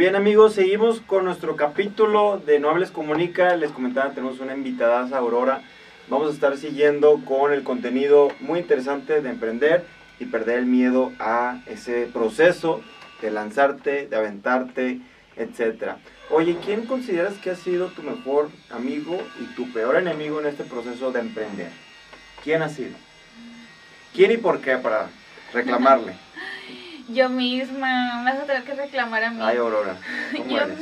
Bien amigos, seguimos con nuestro capítulo de No Hables Comunica. Les comentaba, tenemos una invitada, Aurora. Vamos a estar siguiendo con el contenido muy interesante de emprender y perder el miedo a ese proceso de lanzarte, de aventarte, etc. Oye, ¿quién consideras que ha sido tu mejor amigo y tu peor enemigo en este proceso de emprender? ¿Quién ha sido? ¿Quién y por qué para reclamarle? Yo misma, vas a tener que reclamar a mí. Ay, Aurora, ¿cómo yo, eres?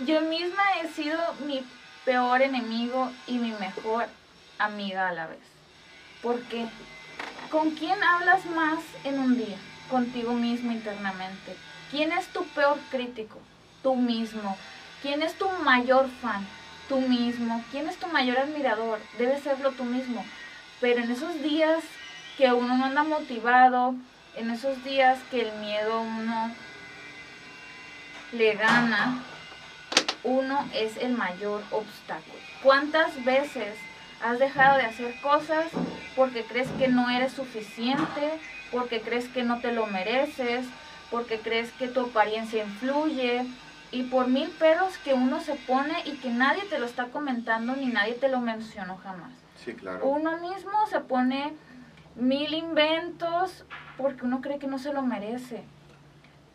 yo misma he sido mi peor enemigo y mi mejor amiga a la vez. ¿Por qué? ¿Con quién hablas más en un día? Contigo mismo internamente. ¿Quién es tu peor crítico? Tú mismo. ¿Quién es tu mayor fan? Tú mismo. ¿Quién es tu mayor admirador? Debe serlo tú mismo. Pero en esos días que uno no anda motivado, en esos días que el miedo uno le gana, uno es el mayor obstáculo. ¿Cuántas veces has dejado de hacer cosas porque crees que no eres suficiente, porque crees que no te lo mereces, porque crees que tu apariencia influye y por mil peros que uno se pone y que nadie te lo está comentando ni nadie te lo mencionó jamás? Sí, claro. Uno mismo se pone mil inventos porque uno cree que no se lo merece.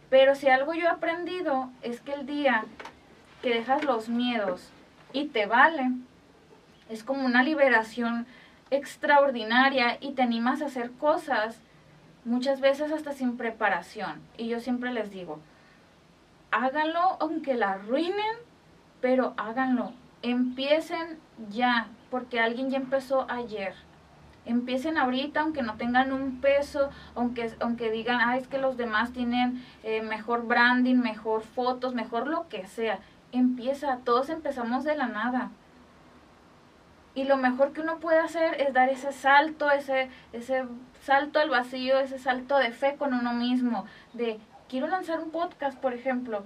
Pero si algo yo he aprendido es que el día que dejas los miedos y te vale, es como una liberación extraordinaria y te animas a hacer cosas muchas veces hasta sin preparación. Y yo siempre les digo, háganlo aunque la arruinen, pero háganlo. Empiecen ya, porque alguien ya empezó ayer. Empiecen ahorita, aunque no tengan un peso, aunque, aunque digan, ah, es que los demás tienen eh, mejor branding, mejor fotos, mejor lo que sea. Empieza, todos empezamos de la nada. Y lo mejor que uno puede hacer es dar ese salto, ese, ese salto al vacío, ese salto de fe con uno mismo, de quiero lanzar un podcast, por ejemplo.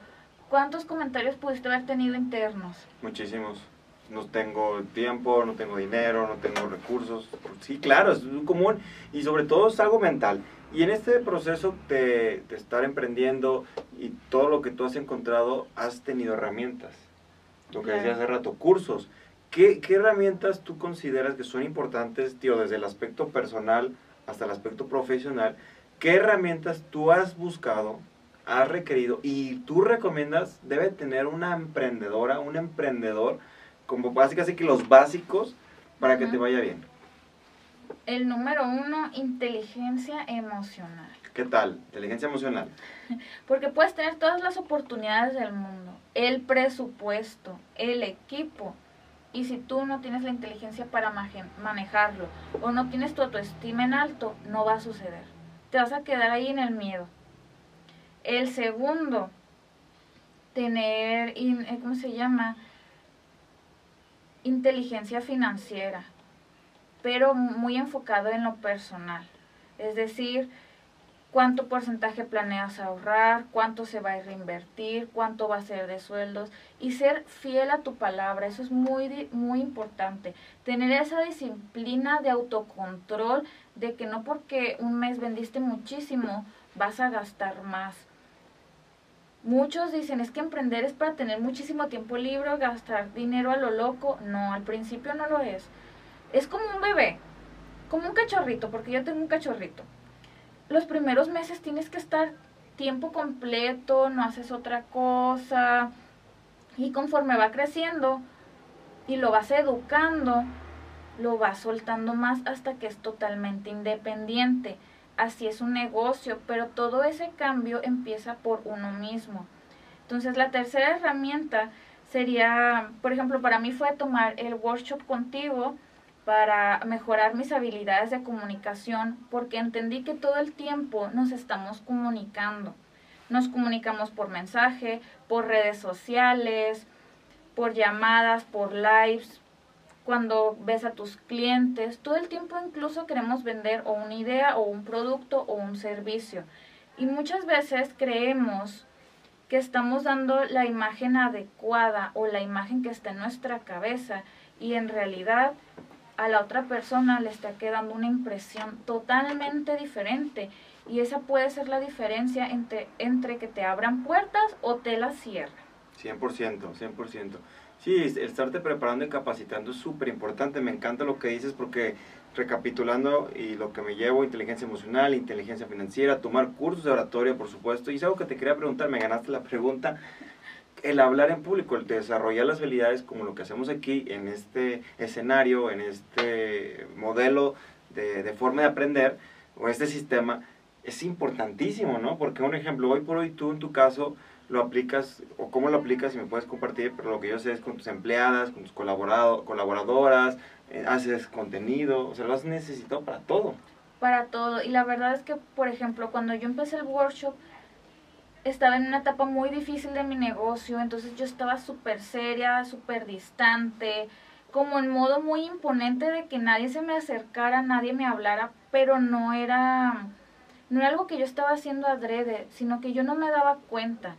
¿Cuántos comentarios pudiste haber tenido internos? Muchísimos. No tengo tiempo, no tengo dinero, no tengo recursos. Sí, claro, es muy común y sobre todo es algo mental. Y en este proceso de, de estar emprendiendo y todo lo que tú has encontrado, has tenido herramientas. Lo que decía hace rato, cursos. ¿Qué, ¿Qué herramientas tú consideras que son importantes, tío, desde el aspecto personal hasta el aspecto profesional? ¿Qué herramientas tú has buscado, has requerido y tú recomiendas debe tener una emprendedora, un emprendedor, como básicamente que los básicos para que te vaya bien? El número uno, inteligencia emocional. ¿Qué tal? Inteligencia emocional. Porque puedes tener todas las oportunidades del mundo, el presupuesto, el equipo. Y si tú no tienes la inteligencia para manejarlo o no tienes tu autoestima en alto, no va a suceder. Te vas a quedar ahí en el miedo. El segundo, tener, eh, ¿cómo se llama? Inteligencia financiera, pero muy enfocado en lo personal. Es decir, cuánto porcentaje planeas ahorrar, cuánto se va a reinvertir, cuánto va a ser de sueldos y ser fiel a tu palabra, eso es muy muy importante. Tener esa disciplina de autocontrol de que no porque un mes vendiste muchísimo vas a gastar más. Muchos dicen, es que emprender es para tener muchísimo tiempo libre, gastar dinero a lo loco. No, al principio no lo es. Es como un bebé, como un cachorrito, porque yo tengo un cachorrito. Los primeros meses tienes que estar tiempo completo, no haces otra cosa. Y conforme va creciendo y lo vas educando, lo vas soltando más hasta que es totalmente independiente así es un negocio, pero todo ese cambio empieza por uno mismo. Entonces la tercera herramienta sería, por ejemplo, para mí fue tomar el workshop contigo para mejorar mis habilidades de comunicación, porque entendí que todo el tiempo nos estamos comunicando. Nos comunicamos por mensaje, por redes sociales, por llamadas, por lives, cuando ves a tus clientes, todo el tiempo incluso queremos vender o una idea o un producto o un servicio. Y muchas veces creemos que estamos dando la imagen adecuada o la imagen que está en nuestra cabeza y en realidad a la otra persona le está quedando una impresión totalmente diferente Y esa puede ser la diferencia entre, entre que te abran puertas o te las cierran. 100%, 100%. Sí, estarte preparando y capacitando es súper importante. Me encanta lo que dices porque recapitulando y lo que me llevo, inteligencia emocional, inteligencia financiera, tomar cursos de oratoria, por supuesto. Y es algo que te quería preguntar, me ganaste la pregunta. El hablar en público, el desarrollar las habilidades como lo que hacemos aquí en este escenario, en este modelo de, de forma de aprender o este sistema, es importantísimo, ¿no? Porque un ejemplo, hoy por hoy tú en tu caso lo aplicas o cómo lo aplicas y me puedes compartir, pero lo que yo sé es con tus empleadas, con tus colaborado, colaboradoras, eh, haces contenido, o sea, lo has necesitado para todo. Para todo, y la verdad es que, por ejemplo, cuando yo empecé el workshop, estaba en una etapa muy difícil de mi negocio, entonces yo estaba súper seria, súper distante, como en modo muy imponente de que nadie se me acercara, nadie me hablara, pero no era, no era algo que yo estaba haciendo adrede, sino que yo no me daba cuenta.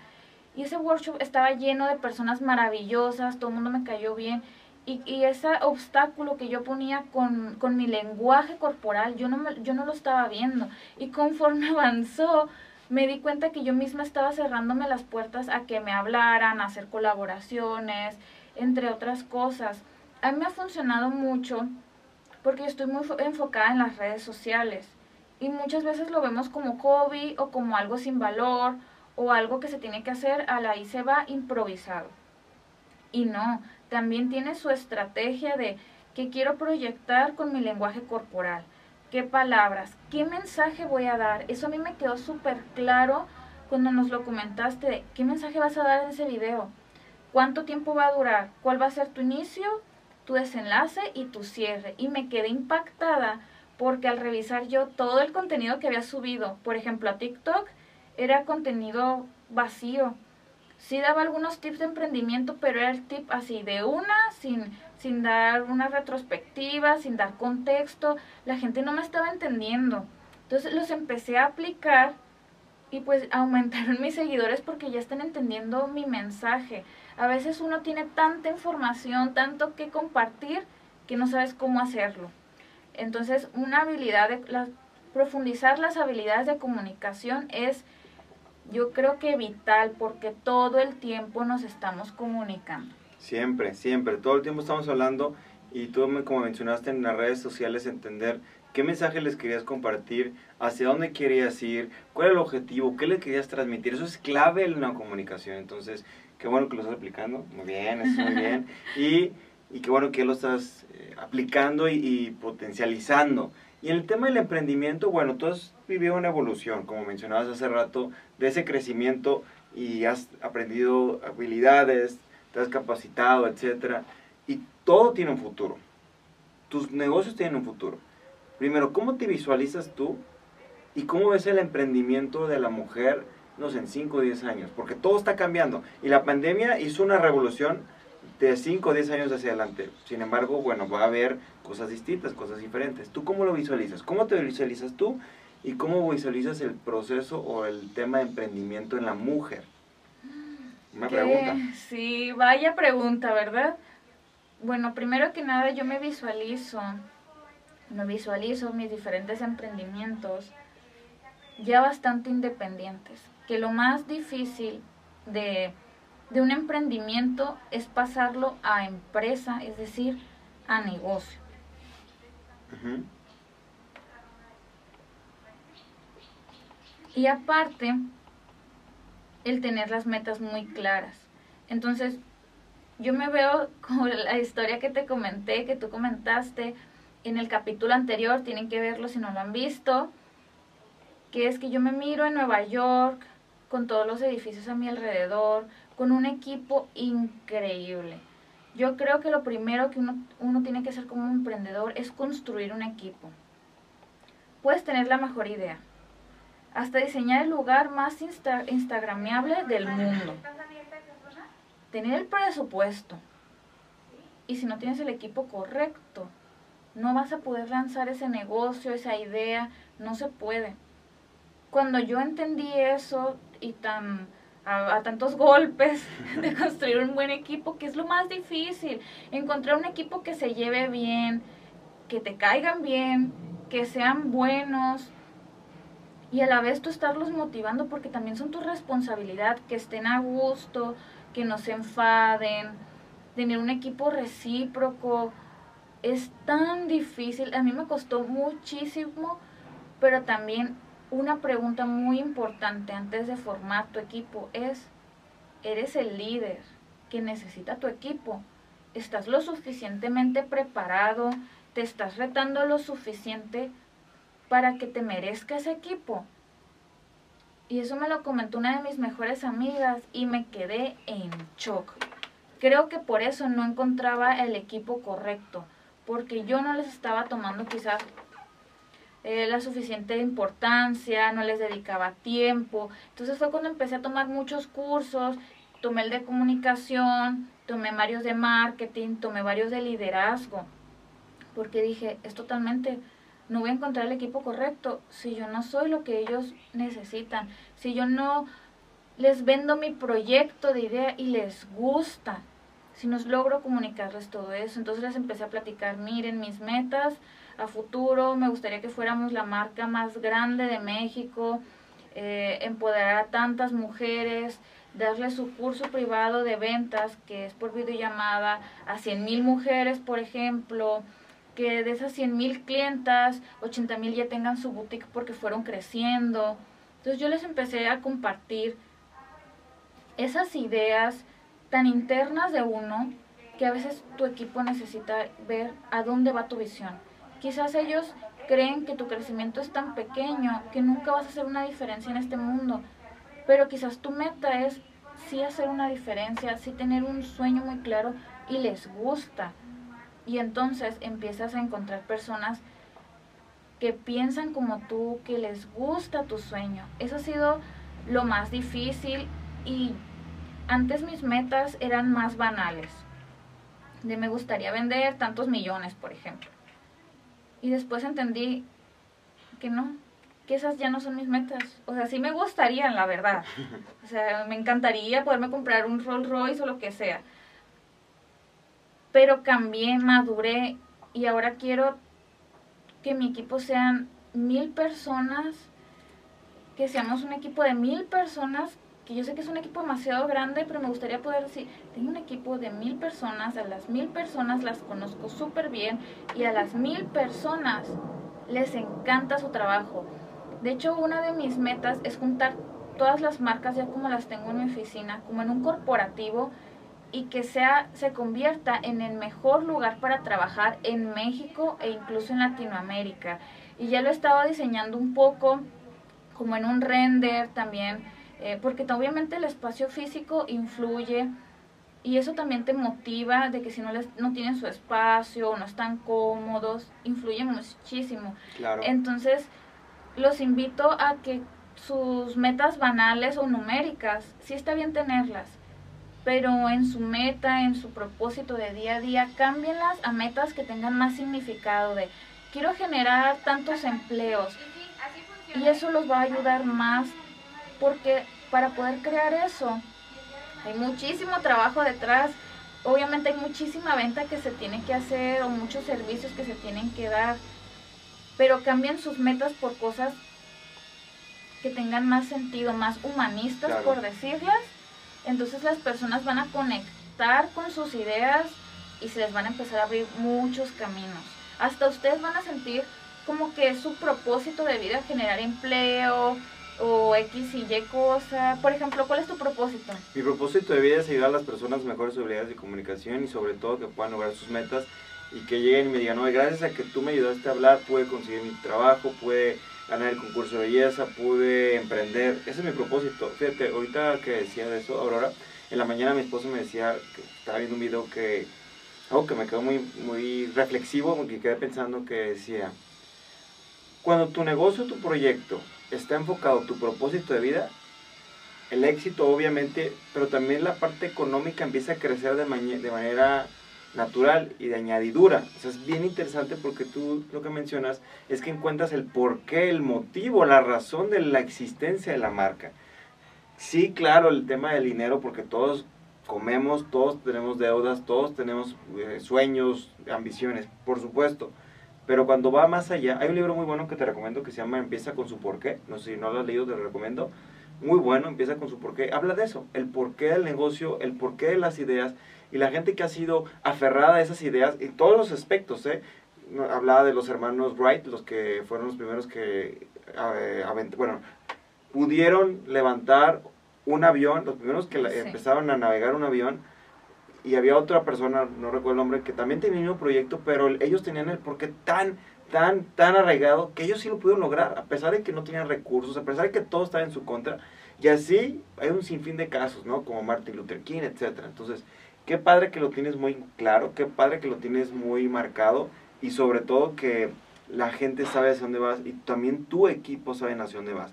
Y ese workshop estaba lleno de personas maravillosas, todo el mundo me cayó bien. Y, y ese obstáculo que yo ponía con, con mi lenguaje corporal, yo no, me, yo no lo estaba viendo. Y conforme avanzó, me di cuenta que yo misma estaba cerrándome las puertas a que me hablaran, a hacer colaboraciones, entre otras cosas. A mí me ha funcionado mucho porque estoy muy enfocada en las redes sociales y muchas veces lo vemos como hobby o como algo sin valor o algo que se tiene que hacer a la y se va improvisado. Y no, también tiene su estrategia de qué quiero proyectar con mi lenguaje corporal, qué palabras, qué mensaje voy a dar. Eso a mí me quedó súper claro cuando nos lo comentaste de qué mensaje vas a dar en ese video, cuánto tiempo va a durar, cuál va a ser tu inicio, tu desenlace y tu cierre. Y me quedé impactada porque al revisar yo todo el contenido que había subido, por ejemplo a TikTok, era contenido vacío. Sí daba algunos tips de emprendimiento, pero era el tip así de una, sin, sin dar una retrospectiva, sin dar contexto. La gente no me estaba entendiendo. Entonces los empecé a aplicar y pues aumentaron mis seguidores porque ya están entendiendo mi mensaje. A veces uno tiene tanta información, tanto que compartir, que no sabes cómo hacerlo. Entonces, una habilidad de profundizar las habilidades de comunicación es yo creo que vital porque todo el tiempo nos estamos comunicando. Siempre, siempre, todo el tiempo estamos hablando y tú como mencionaste en las redes sociales entender qué mensaje les querías compartir, hacia dónde querías ir, cuál era el objetivo, qué le querías transmitir, eso es clave en una comunicación, entonces qué bueno que lo estás aplicando, muy bien, eso muy bien, y, y qué bueno que lo estás eh, aplicando y, y potencializando. Y en el tema del emprendimiento, bueno, has vivido una evolución, como mencionabas hace rato, de ese crecimiento y has aprendido habilidades, te has capacitado, etcétera, y todo tiene un futuro. Tus negocios tienen un futuro. Primero, ¿cómo te visualizas tú y cómo ves el emprendimiento de la mujer, no sé, en 5 o 10 años? Porque todo está cambiando y la pandemia hizo una revolución de 5 o 10 años hacia adelante. Sin embargo, bueno, va a haber cosas distintas, cosas diferentes. ¿Tú cómo lo visualizas? ¿Cómo te visualizas tú? ¿Y cómo visualizas el proceso o el tema de emprendimiento en la mujer? Una pregunta. Sí, vaya pregunta, ¿verdad? Bueno, primero que nada yo me visualizo, me visualizo mis diferentes emprendimientos ya bastante independientes, que lo más difícil de, de un emprendimiento es pasarlo a empresa, es decir, a negocio. Y aparte, el tener las metas muy claras. Entonces, yo me veo como la historia que te comenté, que tú comentaste en el capítulo anterior, tienen que verlo si no lo han visto, que es que yo me miro en Nueva York, con todos los edificios a mi alrededor, con un equipo increíble. Yo creo que lo primero que uno, uno tiene que hacer como emprendedor es construir un equipo. Puedes tener la mejor idea, hasta diseñar el lugar más insta instagramiable del mundo. Tener el presupuesto. Y si no tienes el equipo correcto, no vas a poder lanzar ese negocio, esa idea, no se puede. Cuando yo entendí eso y tan a, a, tantos golpes de construir un buen equipo, que es lo más difícil, encontrar un equipo que se lleve bien, que te caigan bien, que sean buenos, y a la vez tú estarlos motivando porque también son tu responsabilidad, que estén a gusto, que no se enfaden, tener un equipo recíproco. Es tan difícil, a mí me costó muchísimo, pero también una pregunta muy importante antes de formar tu equipo es, ¿eres el líder que necesita tu equipo? ¿Estás lo suficientemente preparado? ¿Te estás retando lo suficiente para que te merezca ese equipo? Y eso me lo comentó una de mis mejores amigas y me quedé en shock. Creo que por eso no encontraba el equipo correcto, porque yo no les estaba tomando quizás eh, la suficiente importancia, no les dedicaba tiempo. Entonces fue cuando empecé a tomar muchos cursos, tomé el de comunicación, tomé varios de marketing, tomé varios de liderazgo, porque dije, es totalmente, no voy a encontrar el equipo correcto si yo no soy lo que ellos necesitan, si yo no les vendo mi proyecto de idea y les gusta, si no logro comunicarles todo eso. Entonces les empecé a platicar, miren mis metas a futuro, me gustaría que fuéramos la marca más grande de México, eh, empoderar a tantas mujeres, darle su curso privado de ventas, que es por videollamada, a 100 mil mujeres, por ejemplo, que de esas 100 mil clientas, 80 mil ya tengan su boutique porque fueron creciendo. Entonces yo les empecé a compartir esas ideas tan internas de uno que a veces tu equipo necesita ver a dónde va tu visión. Quizás ellos creen que tu crecimiento es tan pequeño que nunca vas a hacer una diferencia en este mundo, pero quizás tu meta es sí hacer una diferencia, sí tener un sueño muy claro y les gusta. Y entonces empiezas a encontrar personas que piensan como tú, que les gusta tu sueño. Eso ha sido lo más difícil y antes mis metas eran más banales. De me gustaría vender tantos millones, por ejemplo. Y después entendí que no, que esas ya no son mis metas. O sea, sí me gustarían, la verdad. O sea, me encantaría poderme comprar un Rolls Royce o lo que sea. Pero cambié, maduré y ahora quiero que mi equipo sean mil personas, que seamos un equipo de mil personas, que yo sé que es un equipo demasiado grande, pero me gustaría poder decir, tengo un equipo de mil personas, a las mil personas las conozco súper bien y a las mil personas les encanta su trabajo. De hecho, una de mis metas es juntar todas las marcas ya como las tengo en mi oficina, como en un corporativo y que sea se convierta en el mejor lugar para trabajar en México e incluso en Latinoamérica. Y ya lo estaba diseñando un poco como en un render también, eh, porque obviamente el espacio físico influye y eso también te motiva de que si no les, no tienen su espacio, no están cómodos, influye muchísimo. Claro. Entonces, los invito a que sus metas banales o numéricas, sí está bien tenerlas, pero en su meta, en su propósito de día a día, cámbienlas a metas que tengan más significado de quiero generar tantos empleos. Y eso los va a ayudar más porque para poder crear eso hay muchísimo trabajo detrás. Obviamente hay muchísima venta que se tiene que hacer o muchos servicios que se tienen que dar pero cambien sus metas por cosas que tengan más sentido, más humanistas, por decirlas. Entonces las personas van a conectar con sus ideas y se les van a empezar a abrir muchos caminos. Hasta ustedes van a sentir como que es su propósito de vida generar empleo o X y Y cosa. Por ejemplo, ¿cuál es tu propósito? Mi propósito de vida es ayudar a las personas mejores habilidades de comunicación y sobre todo que puedan lograr sus metas y que lleguen y me digan, no, gracias a que tú me ayudaste a hablar, pude conseguir mi trabajo, pude ganar el concurso de belleza, pude emprender. Ese es mi propósito. Fíjate, ahorita que decía de eso, Aurora, en la mañana mi esposo me decía que estaba viendo un video que, algo que me quedó muy, muy reflexivo, porque quedé pensando que decía, cuando tu negocio, tu proyecto está enfocado tu propósito de vida, el éxito obviamente, pero también la parte económica empieza a crecer de, de manera natural y de añadidura. O sea, es bien interesante porque tú lo que mencionas es que encuentras el porqué, el motivo, la razón de la existencia de la marca. Sí, claro, el tema del dinero, porque todos comemos, todos tenemos deudas, todos tenemos eh, sueños, ambiciones, por supuesto. Pero cuando va más allá, hay un libro muy bueno que te recomiendo que se llama Empieza con su porqué. No sé si no lo has leído, te lo recomiendo. Muy bueno, empieza con su porqué. Habla de eso, el porqué del negocio, el porqué de las ideas y la gente que ha sido aferrada a esas ideas en todos los aspectos, ¿eh? Hablaba de los hermanos Wright, los que fueron los primeros que, eh, bueno, pudieron levantar un avión, los primeros que empezaron a navegar un avión, y había otra persona, no recuerdo el nombre, que también tenía un proyecto, pero ellos tenían el porqué tan, tan, tan arraigado que ellos sí lo pudieron lograr, a pesar de que no tenían recursos, a pesar de que todo estaba en su contra. Y así hay un sinfín de casos, ¿no? Como Martin Luther King, etc. Entonces, qué padre que lo tienes muy claro, qué padre que lo tienes muy marcado y sobre todo que la gente sabe hacia dónde vas y también tu equipo sabe hacia dónde vas.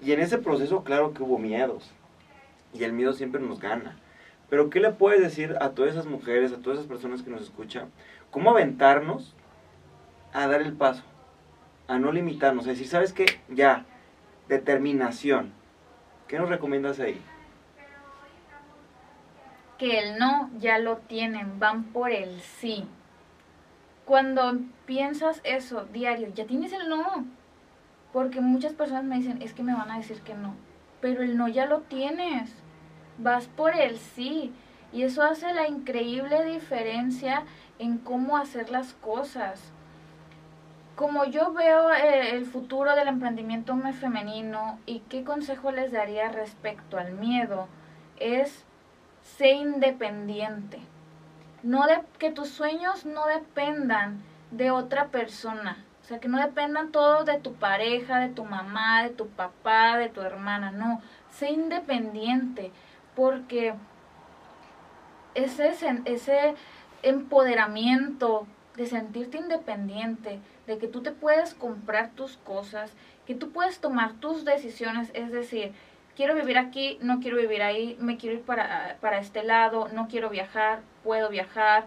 Y en ese proceso, claro que hubo miedos. Y el miedo siempre nos gana. Pero ¿qué le puedes decir a todas esas mujeres, a todas esas personas que nos escuchan? ¿Cómo aventarnos a dar el paso? A no limitarnos, a decir, ¿sabes qué? Ya, determinación. ¿Qué nos recomiendas ahí? El no ya lo tienen, van por el sí. Cuando piensas eso diario, ya tienes el no. Porque muchas personas me dicen, es que me van a decir que no. Pero el no ya lo tienes vas por el sí. Y eso hace la increíble diferencia en cómo hacer las cosas. Como yo veo eh, el futuro del emprendimiento femenino y qué consejo les daría respecto al miedo, es ser independiente. No de, que tus sueños no dependan de otra persona. O sea, que no dependan todos de tu pareja, de tu mamá, de tu papá, de tu hermana. No, sé independiente porque ese, ese empoderamiento de sentirte independiente, de que tú te puedes comprar tus cosas, que tú puedes tomar tus decisiones, es decir, quiero vivir aquí, no quiero vivir ahí, me quiero ir para, para este lado, no quiero viajar, puedo viajar,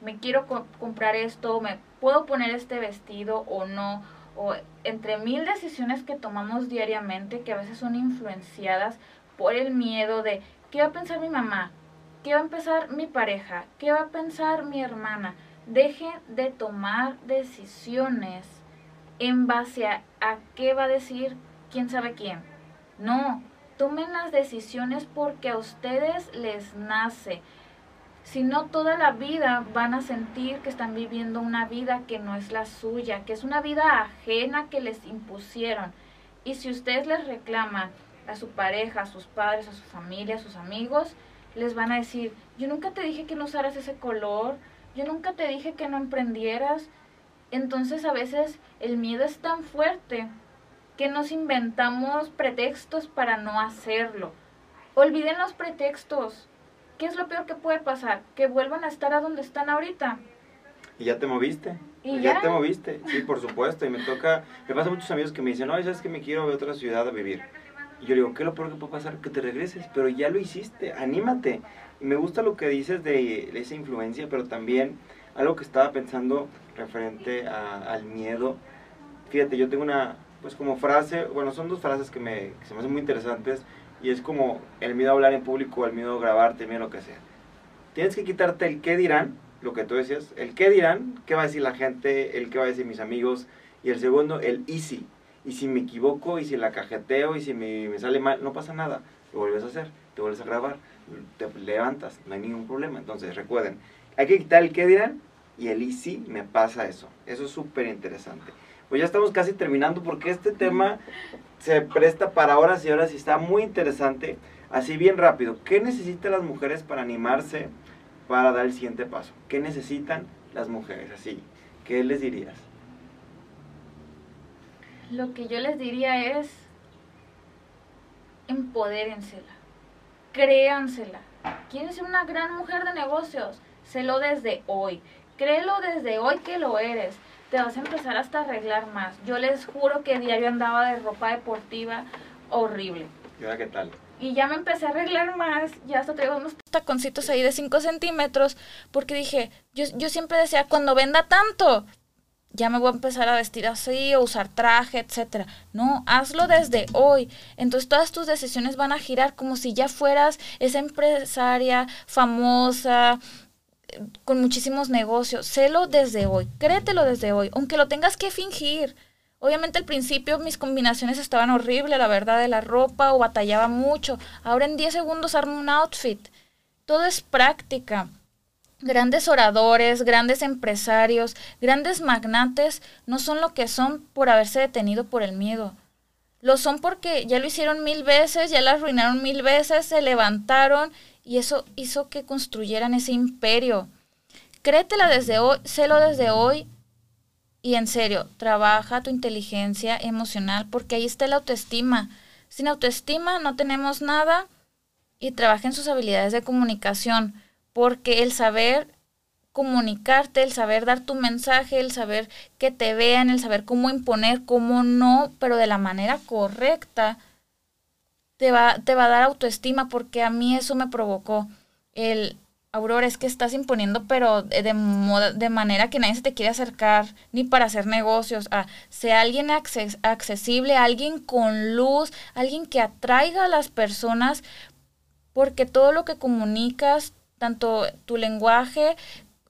me quiero comprar esto, me puedo poner este vestido o no, o entre mil decisiones que tomamos diariamente que a veces son influenciadas por el miedo de ¿Qué va a pensar mi mamá? ¿Qué va a pensar mi pareja? ¿Qué va a pensar mi hermana? Deje de tomar decisiones en base a, qué va a decir quién sabe quién. No, tomen las decisiones porque a ustedes les nace. Si no, toda la vida van a sentir que están viviendo una vida que no es la suya, que es una vida ajena que les impusieron. Y si ustedes les reclaman, a su pareja, a sus padres, a su familia, a sus amigos, les van a decir, yo nunca te dije que no usaras ese color, yo nunca te dije que no emprendieras. Entonces a veces el miedo es tan fuerte que nos inventamos pretextos para no hacerlo. Olviden los pretextos. ¿Qué es lo peor que puede pasar? Que vuelvan a estar a donde están ahorita. Y ya te moviste. ¿Y ya? te moviste, sí, por supuesto. Y me toca, me pasa muchos amigos que me dicen, no, es que me quiero a otra ciudad a vivir. Y yo digo, ¿qué es lo peor que puede pasar? Que te regreses, pero ya lo hiciste, anímate. Y me gusta lo que dices de esa influencia, pero también algo que estaba pensando referente al miedo. Fíjate, yo tengo una, pues como frase, bueno, son dos frases que, me, que se me hacen muy interesantes y es como el miedo a hablar en público, el miedo a grabarte, el miedo a lo que sea. Tienes que quitarte el qué dirán, lo que tú decías, el qué dirán, qué va a decir la gente, el qué va a decir mis amigos, y el segundo, el easy, y si me equivoco, y si la cajeteo, y si me, sale mal, no pasa nada. Lo vuelves a hacer, te vuelves a grabar, te levantas, no hay ningún problema. Entonces, recuerden, hay que quitar el qué dirán y el y si me pasa eso. Eso es súper interesante. Pues ya estamos casi terminando porque este tema se presta para horas y horas y está muy interesante. Así bien rápido, ¿qué necesitan las mujeres para animarse para dar el siguiente paso? ¿Qué necesitan las mujeres? Así, ¿qué les dirías? Lo que yo les diría es, empodérensela, créansela. ¿Quieres ser una gran mujer de negocios? Sélo desde hoy. Créelo desde hoy que lo eres. Te vas a empezar hasta a arreglar más. Yo les juro que diario andaba de ropa deportiva horrible. ¿Y qué tal? Y ya me empecé a arreglar más, ya hasta traigo unos taconcitos ahí de 5 centímetros, porque dije, yo, yo siempre decía, cuando venda tanto, ya me voy a empezar a vestir así o usar traje, etcétera. No, hazlo desde hoy. Entonces todas tus decisiones van a girar como si ya fueras esa empresaria famosa, con muchísimos negocios. Sélo desde hoy, créetelo desde hoy, aunque lo tengas que fingir. Obviamente al principio mis combinaciones estaban horribles, la verdad, de la ropa o batallaba mucho. Ahora en 10 segundos armo un outfit. Todo es práctica. Grandes oradores, grandes empresarios, grandes magnates no son lo que son por haberse detenido por el miedo. Lo son porque ya lo hicieron mil veces, ya la arruinaron mil veces, se levantaron y eso hizo que construyeran ese imperio. Créetela desde hoy, sélo desde hoy y en serio, trabaja tu inteligencia emocional porque ahí está la autoestima. Sin autoestima no tenemos nada y trabaja en sus habilidades de comunicación porque el saber comunicarte, el saber dar tu mensaje, el saber que te vean, el saber cómo imponer, cómo no, pero de la manera correcta, te va, te va a dar autoestima porque a mí eso me provocó el, Aurora, es que estás imponiendo, pero de, de manera que nadie se te quiere acercar, ni para hacer negocios. a sea alguien accesible, alguien con luz, alguien que atraiga a las personas, porque todo lo que comunicas, tanto tu lenguaje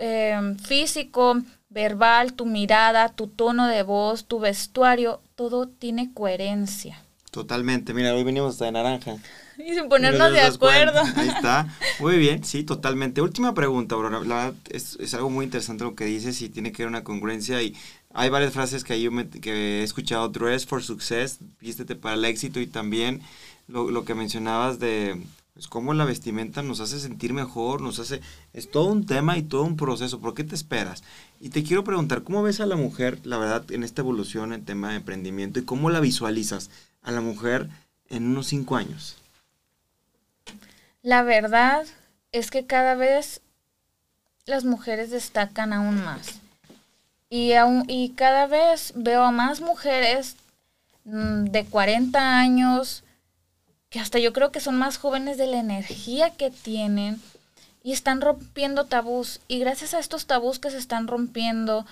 em, físico, verbal, tu mirada, tu tono de voz, tu vestuario, todo tiene coherencia. Totalmente, mira, hoy venimos hasta de naranja. Y sin ponernos de acuerdo. Ahí está. Muy bien, sí, totalmente. Última pregunta, Aurora. La verdad es, es, algo muy interesante lo que dices y tiene que ver una congruencia. Y hay varias frases que, yo que he escuchado. Dress for success, vístete para el éxito. Y también lo, lo que mencionabas de pues, cómo la vestimenta nos hace sentir mejor, nos hace... Es todo un tema y todo un proceso. ¿Por qué te esperas? Y te quiero preguntar, ¿cómo ves a la mujer, la verdad, en esta evolución en tema de emprendimiento y cómo la visualizas a la mujer en unos cinco años? La verdad es que cada vez las mujeres destacan aún más. Y, aún, y cada vez veo a más mujeres mm, de 40 años, que hasta yo creo que son más jóvenes de la energía que tienen y están rompiendo tabús. Y gracias a estos tabús que se están rompiendo,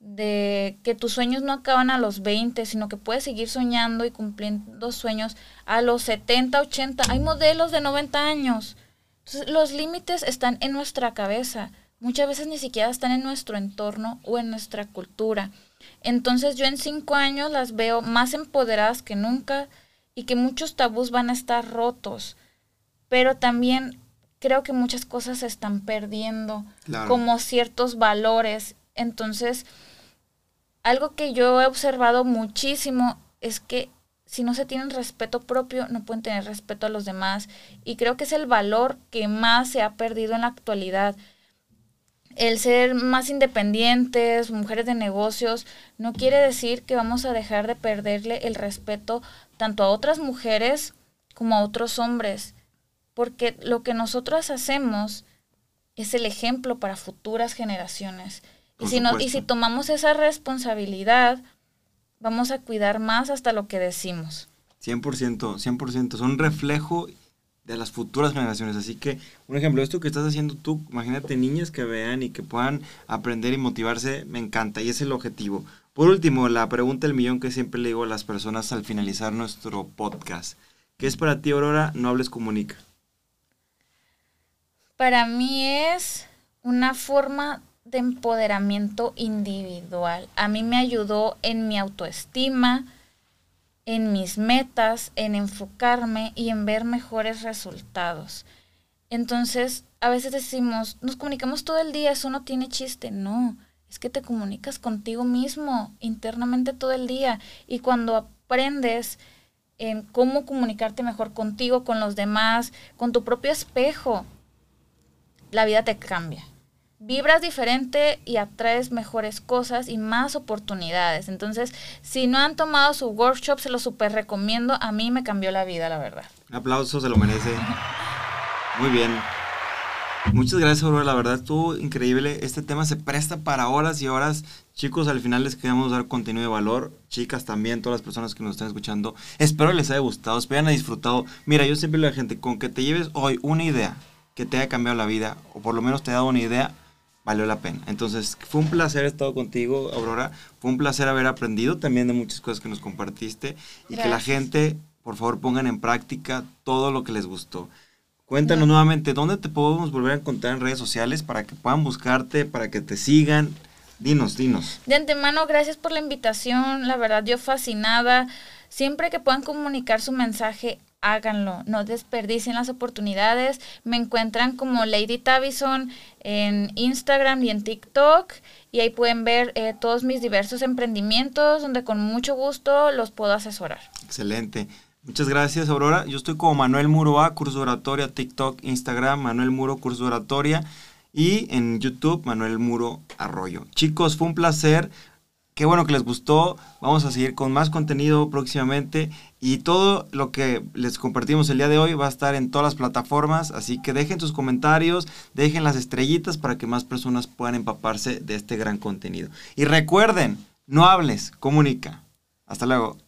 de que tus sueños no acaban a los 20, sino que puedes seguir soñando y cumpliendo sueños a los 70, 80. Hay modelos de 90 años. Entonces, los límites están en nuestra cabeza. Muchas veces ni siquiera están en nuestro entorno o en nuestra cultura. Entonces yo en cinco años las veo más empoderadas que nunca y que muchos tabús van a estar rotos. Pero también creo que muchas cosas se están perdiendo, como ciertos valores. Entonces, algo que yo he observado muchísimo es que si no se tienen respeto propio, no pueden tener respeto a los demás. Y creo que es el valor que más se ha perdido en la actualidad. El ser más independientes, mujeres de negocios, no quiere decir que vamos a dejar de perderle el respeto tanto a otras mujeres como a otros hombres. Porque lo que nosotras hacemos es el ejemplo para futuras generaciones. Y si, no, y si tomamos esa responsabilidad, vamos a cuidar más hasta lo que decimos. 100%, 100%. Son reflejo de las futuras generaciones. Así que, un ejemplo, esto que estás haciendo tú, imagínate niñas que vean y que puedan aprender y motivarse, me encanta y es el objetivo. Por último, la pregunta del millón que siempre le digo a las personas al finalizar nuestro podcast. ¿Qué es para ti, Aurora? No hables, comunica. Para mí es una forma de empoderamiento individual. A mí me ayudó en mi autoestima, en mis metas, en enfocarme y en ver mejores resultados. Entonces, a veces decimos, nos comunicamos todo el día, eso no tiene chiste. No, es que te comunicas contigo mismo internamente todo el día. Y cuando aprendes en cómo comunicarte mejor contigo, con los demás, con tu propio espejo, la vida te cambia vibras diferente y atraes mejores cosas y más oportunidades. Entonces, si no han tomado su workshop, se lo super recomiendo. A mí me cambió la vida, la verdad. Un aplauso, se lo merece. Muy bien. Muchas gracias, Aurora. La verdad estuvo increíble. Este tema se presta para horas y horas. Chicos, al final les queremos dar contenido de valor. Chicas también, todas las personas que nos están escuchando. Espero les haya gustado, espero hayan disfrutado. Mira, yo siempre le digo a la gente, con que te lleves hoy una idea que te haya cambiado la vida, o por lo menos te ha dado una idea, valió la pena. Entonces, fue un placer estar contigo, Aurora. Fue un placer haber aprendido también de muchas cosas que nos compartiste y que la gente, por favor, pongan en práctica todo lo que les gustó. Cuéntanos nuevamente, ¿dónde te podemos volver a encontrar en redes sociales para que puedan buscarte, para que te sigan? Dinos, dinos. De antemano, gracias por la invitación. La verdad, yo fascinada. Siempre que puedan comunicar su mensaje, háganlo. No desperdicien las oportunidades. Me encuentran como Lady Tavison en Instagram y en TikTok. Y ahí pueden ver eh, todos mis diversos emprendimientos donde con mucho gusto los puedo asesorar. Excelente. Muchas gracias, Aurora. Yo estoy como Manuel Muro A, curso de oratoria, TikTok, Instagram, Manuel Muro, curso de oratoria. Y en YouTube, Manuel Muro Arroyo. Chicos, fue un placer. Qué bueno que les gustó. Vamos a seguir con más contenido próximamente. Y todo lo que les compartimos el día de hoy va a estar en todas las plataformas. Así que dejen sus comentarios, dejen las estrellitas para que más personas puedan empaparse de este gran contenido. Y recuerden, no hables, comunica. Hasta luego.